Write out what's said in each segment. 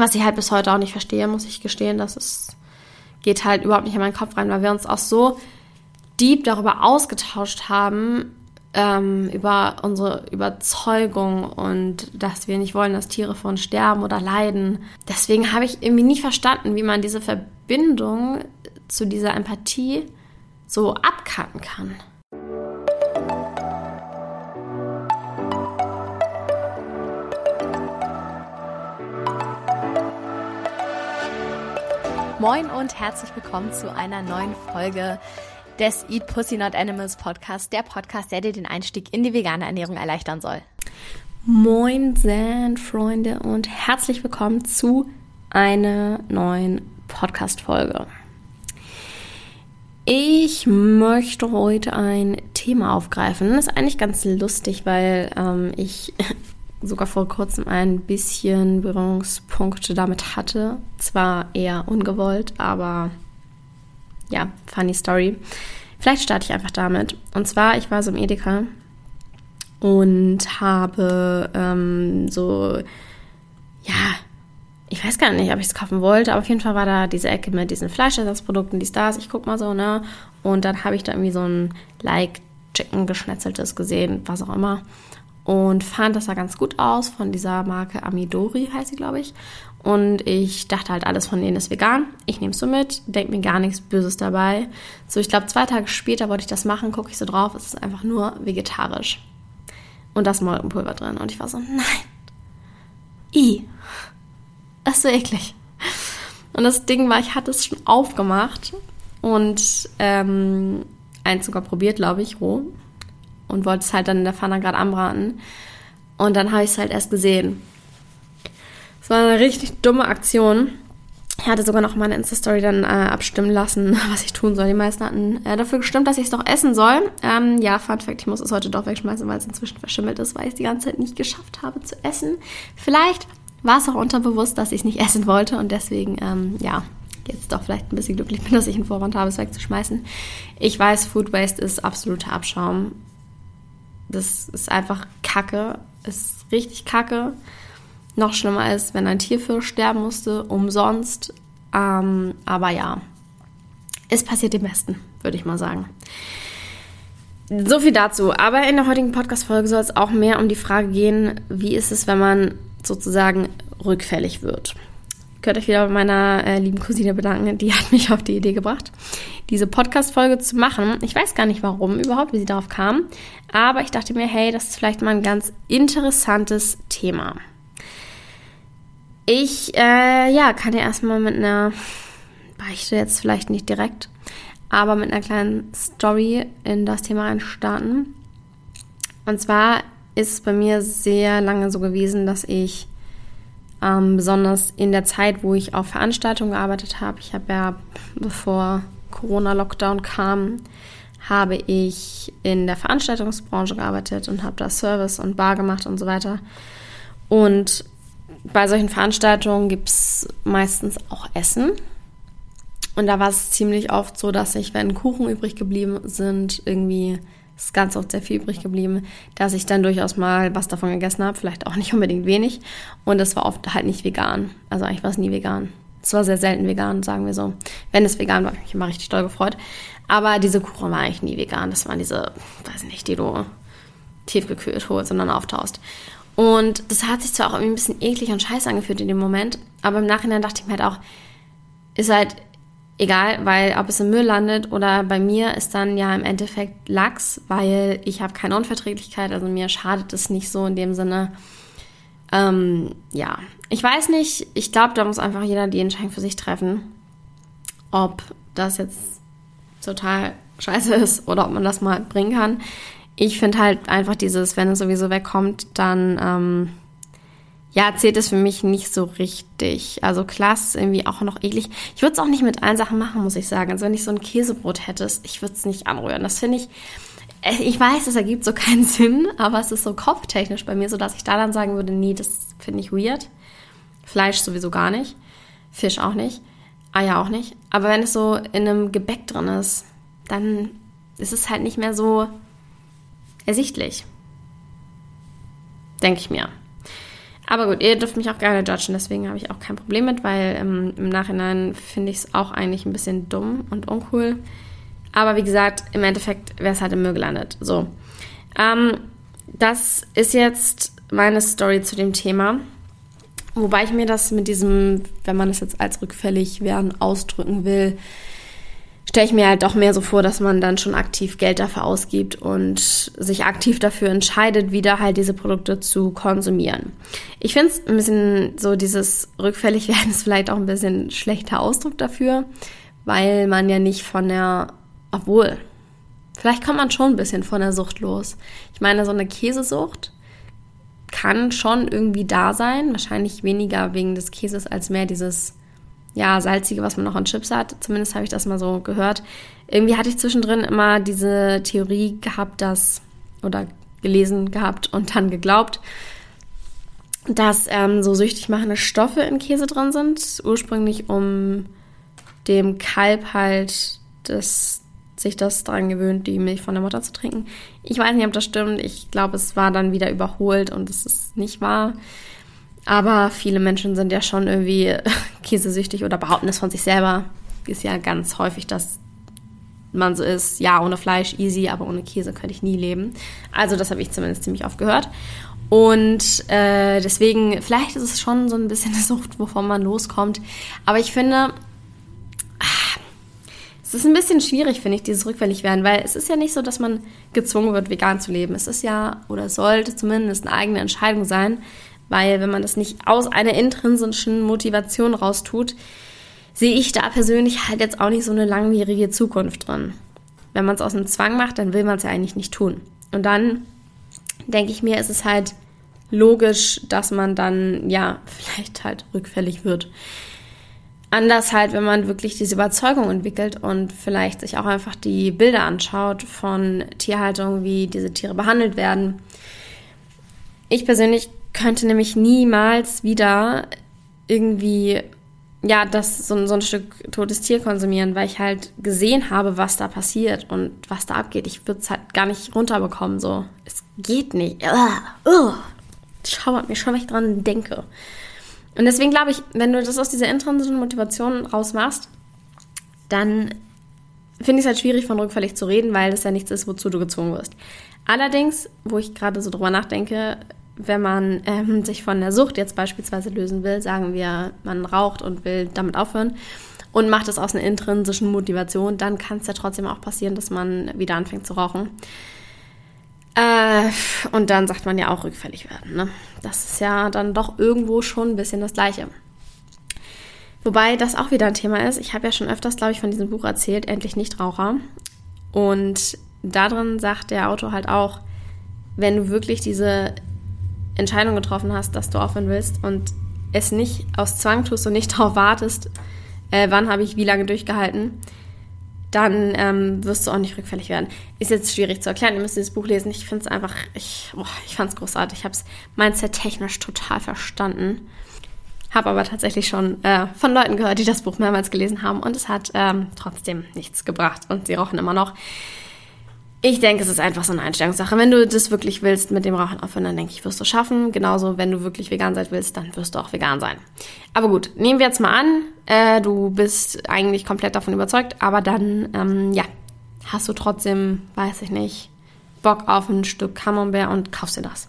Was ich halt bis heute auch nicht verstehe, muss ich gestehen, das ist, geht halt überhaupt nicht in meinen Kopf rein, weil wir uns auch so deep darüber ausgetauscht haben, ähm, über unsere Überzeugung und dass wir nicht wollen, dass Tiere von sterben oder leiden. Deswegen habe ich irgendwie nie verstanden, wie man diese Verbindung zu dieser Empathie so abkacken kann. Moin und herzlich willkommen zu einer neuen Folge des Eat Pussy Not Animals Podcast, der Podcast, der dir den Einstieg in die vegane Ernährung erleichtern soll. Moin, Freunde und herzlich willkommen zu einer neuen Podcast-Folge. Ich möchte heute ein Thema aufgreifen. Das ist eigentlich ganz lustig, weil ähm, ich sogar vor kurzem ein bisschen Berührungspunkte damit hatte. Zwar eher ungewollt, aber ja, funny Story. Vielleicht starte ich einfach damit. Und zwar, ich war so im Edeka und habe ähm, so, ja, ich weiß gar nicht, ob ich es kaufen wollte, aber auf jeden Fall war da diese Ecke mit diesen Fleischersatzprodukten, die Stars. Ich guck mal so, ne? Und dann habe ich da irgendwie so ein Like Chicken geschnetzeltes gesehen, was auch immer und fand, das sah ganz gut aus von dieser Marke Amidori, heißt sie, glaube ich. Und ich dachte halt, alles von denen ist vegan. Ich nehme es so mit, denke mir gar nichts Böses dabei. So, ich glaube, zwei Tage später wollte ich das machen, gucke ich so drauf, es ist einfach nur vegetarisch. Und das Molkenpulver drin. Und ich war so, nein. I. Das ist so eklig. Und das Ding war, ich hatte es schon aufgemacht und ähm, eins sogar probiert, glaube ich, roh und wollte es halt dann in der Pfanne gerade anbraten. Und dann habe ich es halt erst gesehen. Es war eine richtig dumme Aktion. Ich hatte sogar noch meine Insta-Story dann äh, abstimmen lassen, was ich tun soll. Die meisten hatten äh, dafür gestimmt, dass ich es doch essen soll. Ähm, ja, Fun Fact, ich muss es heute doch wegschmeißen, weil es inzwischen verschimmelt ist, weil ich es die ganze Zeit nicht geschafft habe zu essen. Vielleicht war es auch unterbewusst, dass ich es nicht essen wollte und deswegen, ähm, ja, jetzt doch vielleicht ein bisschen glücklich bin, dass ich einen Vorwand habe, es wegzuschmeißen. Ich weiß, Food Waste ist absoluter Abschaum. Das ist einfach Kacke. Ist richtig Kacke. Noch schlimmer ist, wenn ein Tier für sterben musste, umsonst. Ähm, aber ja, es passiert dem Besten, würde ich mal sagen. So viel dazu. Aber in der heutigen Podcast-Folge soll es auch mehr um die Frage gehen, wie ist es, wenn man sozusagen rückfällig wird könnt euch wieder bei meiner äh, lieben Cousine bedanken. Die hat mich auf die Idee gebracht, diese Podcast-Folge zu machen. Ich weiß gar nicht warum überhaupt, wie sie darauf kam. Aber ich dachte mir, hey, das ist vielleicht mal ein ganz interessantes Thema. Ich, äh, ja, kann ja erstmal mit einer Beichte jetzt vielleicht nicht direkt, aber mit einer kleinen Story in das Thema reinstarten. Und zwar ist es bei mir sehr lange so gewesen, dass ich ähm, besonders in der Zeit, wo ich auf Veranstaltungen gearbeitet habe. Ich habe ja, bevor Corona-Lockdown kam, habe ich in der Veranstaltungsbranche gearbeitet und habe da Service und Bar gemacht und so weiter. Und bei solchen Veranstaltungen gibt es meistens auch Essen. Und da war es ziemlich oft so, dass ich, wenn Kuchen übrig geblieben sind, irgendwie ist ganz oft sehr viel übrig geblieben, dass ich dann durchaus mal was davon gegessen habe, vielleicht auch nicht unbedingt wenig. Und es war oft halt nicht vegan. Also eigentlich war es nie vegan. Es war sehr selten vegan, sagen wir so. Wenn es vegan war, habe ich mich immer richtig doll gefreut. Aber diese Kuchen war eigentlich nie vegan. Das waren diese, weiß nicht, die du tiefgekühlt holst und dann auftaust. Und das hat sich zwar auch irgendwie ein bisschen eklig und scheiße angefühlt in dem Moment, aber im Nachhinein dachte ich mir halt auch, ist halt egal, weil ob es im Müll landet oder bei mir ist dann ja im Endeffekt Lachs, weil ich habe keine Unverträglichkeit, also mir schadet es nicht so in dem Sinne. Ähm, ja, ich weiß nicht, ich glaube, da muss einfach jeder die Entscheidung für sich treffen, ob das jetzt total scheiße ist oder ob man das mal bringen kann. Ich finde halt einfach dieses, wenn es sowieso wegkommt, dann ähm, ja, zählt es für mich nicht so richtig. Also klar, ist irgendwie auch noch eklig. Ich würde es auch nicht mit allen Sachen machen, muss ich sagen. Also wenn ich so ein Käsebrot hätte, ich würde es nicht anrühren. Das finde ich, äh, ich weiß, das ergibt so keinen Sinn, aber es ist so kopftechnisch bei mir, so dass ich da dann sagen würde, nee, das finde ich weird. Fleisch sowieso gar nicht. Fisch auch nicht. Eier auch nicht. Aber wenn es so in einem Gebäck drin ist, dann ist es halt nicht mehr so ersichtlich. Denke ich mir. Aber gut, ihr dürft mich auch gerne judgen, deswegen habe ich auch kein Problem mit, weil ähm, im Nachhinein finde ich es auch eigentlich ein bisschen dumm und uncool. Aber wie gesagt, im Endeffekt wäre es halt im Müll gelandet. So. Ähm, das ist jetzt meine Story zu dem Thema. Wobei ich mir das mit diesem, wenn man es jetzt als rückfällig werden ausdrücken will, stelle ich mir halt doch mehr so vor, dass man dann schon aktiv Geld dafür ausgibt und sich aktiv dafür entscheidet, wieder halt diese Produkte zu konsumieren. Ich finde es ein bisschen so, dieses rückfällig werden ist vielleicht auch ein bisschen schlechter Ausdruck dafür, weil man ja nicht von der, obwohl, vielleicht kommt man schon ein bisschen von der Sucht los. Ich meine, so eine Käsesucht kann schon irgendwie da sein, wahrscheinlich weniger wegen des Käses als mehr dieses ja, salzige, was man noch an Chips hat. Zumindest habe ich das mal so gehört. Irgendwie hatte ich zwischendrin immer diese Theorie gehabt, dass, oder gelesen gehabt und dann geglaubt, dass ähm, so süchtig machende Stoffe in Käse drin sind. Ursprünglich, um dem Kalb halt das, sich das daran gewöhnt, die Milch von der Mutter zu trinken. Ich weiß nicht, ob das stimmt. Ich glaube, es war dann wieder überholt und es ist nicht wahr. Aber viele Menschen sind ja schon irgendwie käsesüchtig oder behaupten es von sich selber. Ist ja ganz häufig, dass man so ist, ja, ohne Fleisch easy, aber ohne Käse könnte ich nie leben. Also das habe ich zumindest ziemlich oft gehört. Und äh, deswegen, vielleicht ist es schon so ein bisschen eine Sucht, wovon man loskommt. Aber ich finde, ah, es ist ein bisschen schwierig, finde ich, dieses rückfällig werden, weil es ist ja nicht so, dass man gezwungen wird, vegan zu leben. Es ist ja oder sollte zumindest eine eigene Entscheidung sein, weil wenn man das nicht aus einer intrinsischen Motivation raustut, sehe ich da persönlich halt jetzt auch nicht so eine langwierige Zukunft drin. Wenn man es aus einem Zwang macht, dann will man es ja eigentlich nicht tun. Und dann denke ich mir, ist es halt logisch, dass man dann ja vielleicht halt rückfällig wird. Anders halt, wenn man wirklich diese Überzeugung entwickelt und vielleicht sich auch einfach die Bilder anschaut von Tierhaltung, wie diese Tiere behandelt werden. Ich persönlich könnte nämlich niemals wieder irgendwie ja, das so, so ein Stück totes Tier konsumieren, weil ich halt gesehen habe, was da passiert und was da abgeht. Ich würde es halt gar nicht runterbekommen. So, es geht nicht. Uh, uh. Schauert mir schon, wenn ich dran denke. Und deswegen glaube ich, wenn du das aus dieser intrinsischen Motivation rausmachst, dann finde ich es halt schwierig, von rückfällig zu reden, weil das ja nichts ist, wozu du gezwungen wirst. Allerdings, wo ich gerade so drüber nachdenke, wenn man ähm, sich von der Sucht jetzt beispielsweise lösen will, sagen wir, man raucht und will damit aufhören und macht es aus einer intrinsischen Motivation, dann kann es ja trotzdem auch passieren, dass man wieder anfängt zu rauchen. Äh, und dann sagt man ja auch rückfällig werden. Ne? Das ist ja dann doch irgendwo schon ein bisschen das Gleiche. Wobei das auch wieder ein Thema ist. Ich habe ja schon öfters, glaube ich, von diesem Buch erzählt, Endlich Nichtraucher. Und darin sagt der Autor halt auch, wenn du wirklich diese Entscheidung getroffen hast, dass du aufhören willst und es nicht aus Zwang tust und nicht darauf wartest, äh, wann habe ich wie lange durchgehalten, dann ähm, wirst du auch nicht rückfällig werden. Ist jetzt schwierig zu erklären, ihr müsst dieses Buch lesen. Ich finde es einfach, ich, ich fand es großartig. Ich habe es mindset-technisch total verstanden. Habe aber tatsächlich schon äh, von Leuten gehört, die das Buch mehrmals gelesen haben und es hat ähm, trotzdem nichts gebracht und sie rauchen immer noch. Ich denke, es ist einfach so eine Einstellungssache. Wenn du das wirklich willst mit dem Rauchen aufhören, dann denke ich, wirst du schaffen. Genauso, wenn du wirklich vegan sein willst, dann wirst du auch vegan sein. Aber gut, nehmen wir jetzt mal an, äh, du bist eigentlich komplett davon überzeugt, aber dann, ähm, ja, hast du trotzdem, weiß ich nicht, Bock auf ein Stück Camembert und kaufst dir das.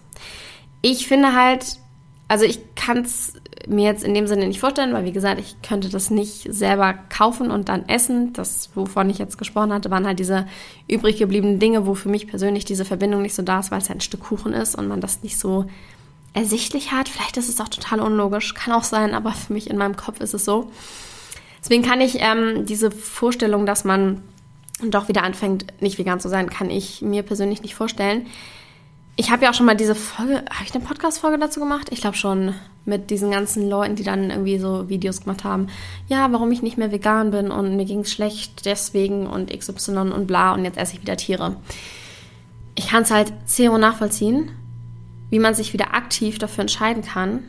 Ich finde halt, also ich kann es mir jetzt in dem Sinne nicht vorstellen, weil wie gesagt, ich könnte das nicht selber kaufen und dann essen. Das, wovon ich jetzt gesprochen hatte, waren halt diese übrig gebliebenen Dinge, wo für mich persönlich diese Verbindung nicht so da ist, weil es halt ein Stück Kuchen ist und man das nicht so ersichtlich hat. Vielleicht ist es auch total unlogisch, kann auch sein, aber für mich in meinem Kopf ist es so. Deswegen kann ich ähm, diese Vorstellung, dass man doch wieder anfängt, nicht vegan zu sein, kann ich mir persönlich nicht vorstellen. Ich habe ja auch schon mal diese Folge, habe ich eine Podcast-Folge dazu gemacht? Ich glaube schon, mit diesen ganzen Leuten, die dann irgendwie so Videos gemacht haben. Ja, warum ich nicht mehr vegan bin und mir ging es schlecht deswegen und XY und bla und jetzt esse ich wieder Tiere. Ich kann es halt zero nachvollziehen, wie man sich wieder aktiv dafür entscheiden kann,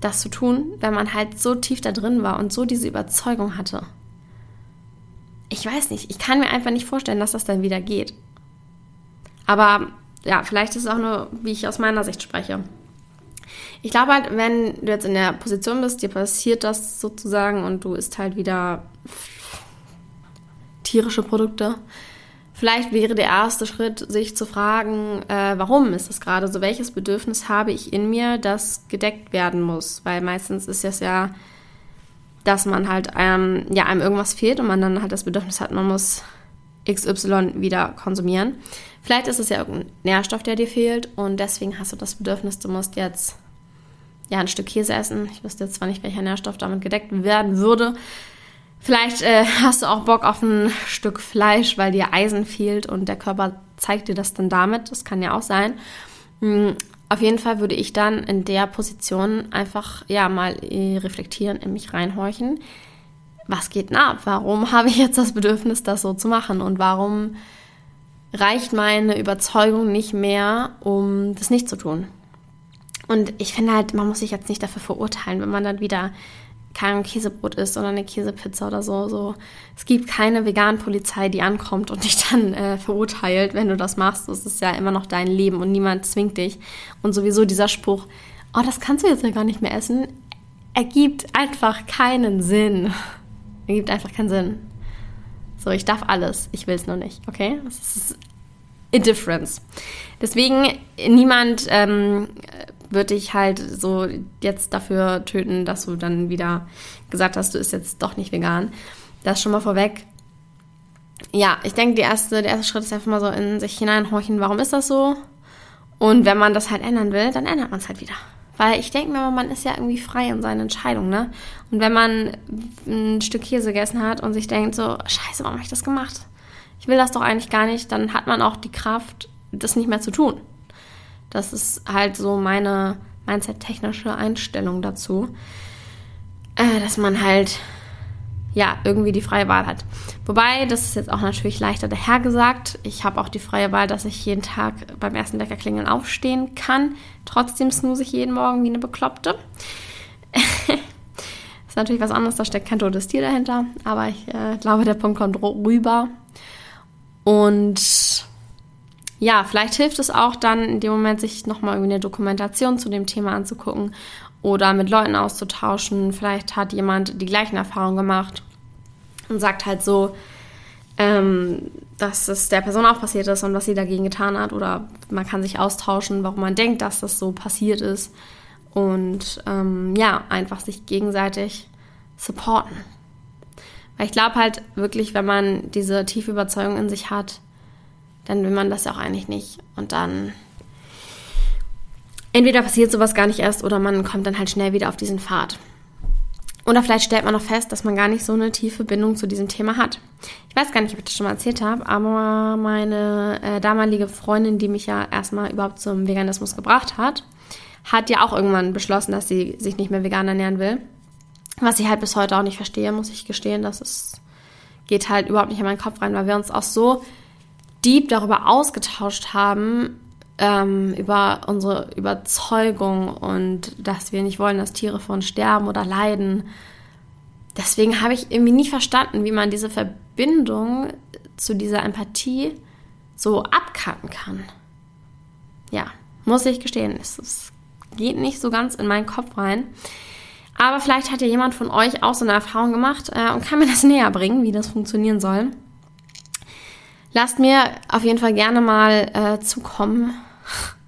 das zu tun, wenn man halt so tief da drin war und so diese Überzeugung hatte. Ich weiß nicht, ich kann mir einfach nicht vorstellen, dass das dann wieder geht. Aber ja, vielleicht ist es auch nur, wie ich aus meiner Sicht spreche. Ich glaube halt, wenn du jetzt in der Position bist, dir passiert das sozusagen und du isst halt wieder tierische Produkte, Vielleicht wäre der erste Schritt, sich zu fragen, äh, warum ist das gerade so? Welches Bedürfnis habe ich in mir, das gedeckt werden muss? Weil meistens ist es ja, dass man halt ähm, ja, einem irgendwas fehlt und man dann halt das Bedürfnis hat, man muss XY wieder konsumieren. Vielleicht ist es ja irgendein Nährstoff, der dir fehlt und deswegen hast du das Bedürfnis, du musst jetzt ja ein Stück Käse essen. Ich wüsste jetzt zwar nicht, welcher Nährstoff damit gedeckt werden würde. Vielleicht äh, hast du auch Bock auf ein Stück Fleisch, weil dir Eisen fehlt und der Körper zeigt dir das dann damit. Das kann ja auch sein. Mhm. Auf jeden Fall würde ich dann in der Position einfach ja mal äh, reflektieren, in mich reinhorchen. Was geht denn ab? Warum habe ich jetzt das Bedürfnis, das so zu machen? Und warum reicht meine Überzeugung nicht mehr, um das nicht zu tun? Und ich finde halt, man muss sich jetzt nicht dafür verurteilen, wenn man dann wieder kein Käsebrot isst oder eine Käsepizza oder so. so. Es gibt keine Vegan-Polizei, die ankommt und dich dann äh, verurteilt, wenn du das machst. Das ist ja immer noch dein Leben und niemand zwingt dich. Und sowieso dieser Spruch, oh, das kannst du jetzt ja gar nicht mehr essen, ergibt einfach keinen Sinn. Ergibt einfach keinen Sinn. So, ich darf alles, ich will es nur nicht, okay? Das ist Indifference. Deswegen, niemand ähm, würde ich halt so jetzt dafür töten, dass du dann wieder gesagt hast, du isst jetzt doch nicht vegan. Das schon mal vorweg. Ja, ich denke, erste, der erste Schritt ist einfach mal so in sich hineinhorchen, warum ist das so? Und wenn man das halt ändern will, dann ändert man es halt wieder. Weil ich denke mir, man ist ja irgendwie frei in seinen Entscheidungen, ne? Und wenn man ein Stück Käse gegessen hat und sich denkt so, scheiße, warum habe ich das gemacht? Ich will das doch eigentlich gar nicht, dann hat man auch die Kraft, das nicht mehr zu tun. Das ist halt so meine Mindset-technische Einstellung dazu, äh, dass man halt ja irgendwie die freie Wahl hat. Wobei, das ist jetzt auch natürlich leichter dahergesagt. Ich habe auch die freie Wahl, dass ich jeden Tag beim ersten Weckerklingeln aufstehen kann. Trotzdem snooze ich jeden Morgen wie eine Bekloppte. ist natürlich was anderes, da steckt kein totes Tier dahinter, aber ich äh, glaube, der Punkt kommt rüber. Und ja, vielleicht hilft es auch dann in dem Moment, sich nochmal irgendwie eine Dokumentation zu dem Thema anzugucken oder mit Leuten auszutauschen. Vielleicht hat jemand die gleichen Erfahrungen gemacht und sagt halt so, ähm, dass es der Person auch passiert ist und was sie dagegen getan hat. Oder man kann sich austauschen, warum man denkt, dass das so passiert ist. Und ähm, ja, einfach sich gegenseitig supporten. Weil ich glaube halt wirklich, wenn man diese tiefe Überzeugung in sich hat, dann will man das ja auch eigentlich nicht. Und dann entweder passiert sowas gar nicht erst oder man kommt dann halt schnell wieder auf diesen Pfad. Oder vielleicht stellt man noch fest, dass man gar nicht so eine tiefe Bindung zu diesem Thema hat. Ich weiß gar nicht, ob ich das schon mal erzählt habe, aber meine äh, damalige Freundin, die mich ja erstmal überhaupt zum Veganismus gebracht hat, hat ja auch irgendwann beschlossen, dass sie sich nicht mehr vegan ernähren will. Was ich halt bis heute auch nicht verstehe, muss ich gestehen. Das ist, geht halt überhaupt nicht in meinen Kopf rein, weil wir uns auch so deep darüber ausgetauscht haben, ähm, über unsere Überzeugung und dass wir nicht wollen, dass Tiere von sterben oder leiden. Deswegen habe ich irgendwie nie verstanden, wie man diese Verbindung zu dieser Empathie so abkacken kann. Ja, muss ich gestehen, es, geht nicht so ganz in meinen Kopf rein. Aber vielleicht hat ja jemand von euch auch so eine Erfahrung gemacht äh, und kann mir das näher bringen, wie das funktionieren soll. Lasst mir auf jeden Fall gerne mal äh, zukommen.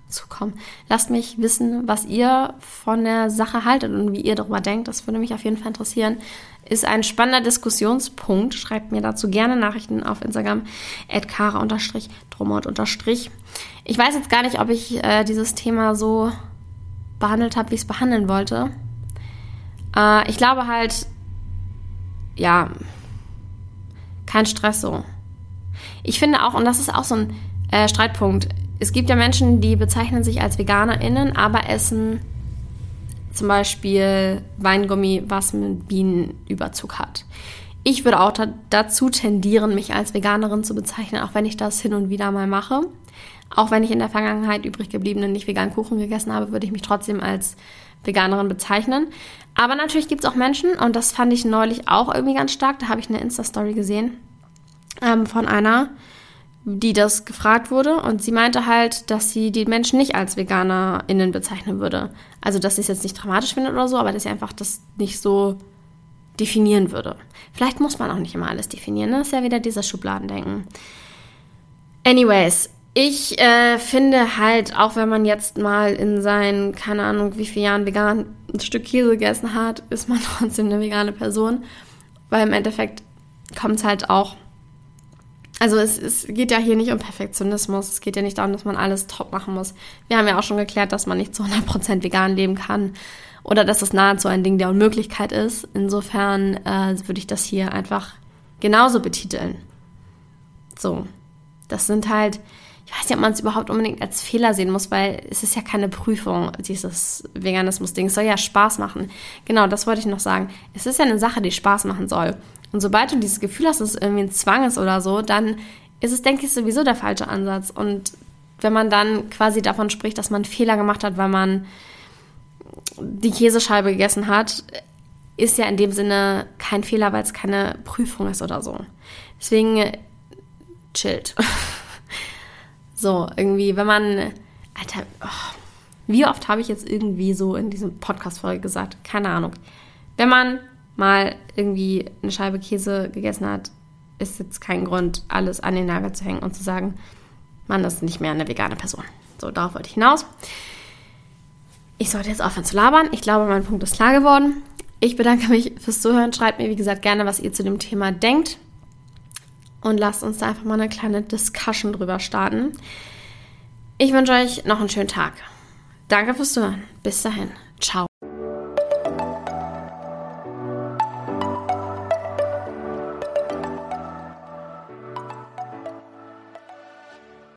Zukommen. Lasst mich wissen, was ihr von der Sache haltet und wie ihr darüber denkt. Das würde mich auf jeden Fall interessieren. Ist ein spannender Diskussionspunkt. Schreibt mir dazu gerne Nachrichten auf Instagram kara-dromot- Ich weiß jetzt gar nicht, ob ich äh, dieses Thema so behandelt habe, wie ich es behandeln wollte. Äh, ich glaube halt, ja, kein Stress so. Ich finde auch, und das ist auch so ein äh, Streitpunkt, es gibt ja Menschen, die bezeichnen sich als VeganerInnen, aber essen zum Beispiel Weingummi, was mit Bienenüberzug hat. Ich würde auch dazu tendieren, mich als Veganerin zu bezeichnen, auch wenn ich das hin und wieder mal mache. Auch wenn ich in der Vergangenheit übrig gebliebenen nicht veganen Kuchen gegessen habe, würde ich mich trotzdem als Veganerin bezeichnen. Aber natürlich gibt es auch Menschen, und das fand ich neulich auch irgendwie ganz stark, da habe ich eine Insta-Story gesehen, ähm, von einer, die das gefragt wurde und sie meinte halt, dass sie die Menschen nicht als VeganerInnen bezeichnen würde. Also, dass sie es jetzt nicht dramatisch findet oder so, aber dass sie einfach das nicht so definieren würde. Vielleicht muss man auch nicht immer alles definieren, ne? das ist ja wieder dieses Schubladendenken. Anyways, ich äh, finde halt, auch wenn man jetzt mal in seinen, keine Ahnung, wie viele Jahren vegan ein Stück Käse gegessen hat, ist man trotzdem eine vegane Person. Weil im Endeffekt kommt es halt auch also es, es geht ja hier nicht um Perfektionismus. Es geht ja nicht darum, dass man alles top machen muss. Wir haben ja auch schon geklärt, dass man nicht zu 100% vegan leben kann oder dass es nahezu ein Ding der Unmöglichkeit ist. Insofern äh, würde ich das hier einfach genauso betiteln. So, das sind halt, ich weiß nicht, ob man es überhaupt unbedingt als Fehler sehen muss, weil es ist ja keine Prüfung, dieses Veganismus-Ding. Es soll ja Spaß machen. Genau, das wollte ich noch sagen. Es ist ja eine Sache, die Spaß machen soll. Und sobald du dieses Gefühl hast, dass es irgendwie ein Zwang ist oder so, dann ist es, denke ich, sowieso der falsche Ansatz. Und wenn man dann quasi davon spricht, dass man Fehler gemacht hat, weil man die Käsescheibe gegessen hat, ist ja in dem Sinne kein Fehler, weil es keine Prüfung ist oder so. Deswegen chillt. so, irgendwie, wenn man, Alter, oh, wie oft habe ich jetzt irgendwie so in diesem Podcast-Folge gesagt? Keine Ahnung. Wenn man mal irgendwie eine Scheibe Käse gegessen hat, ist jetzt kein Grund, alles an den Nagel zu hängen und zu sagen, man ist nicht mehr eine vegane Person. So, darauf wollte ich hinaus. Ich sollte jetzt aufhören zu labern. Ich glaube, mein Punkt ist klar geworden. Ich bedanke mich fürs Zuhören. Schreibt mir, wie gesagt, gerne, was ihr zu dem Thema denkt. Und lasst uns da einfach mal eine kleine Discussion drüber starten. Ich wünsche euch noch einen schönen Tag. Danke fürs Zuhören. Bis dahin. Ciao.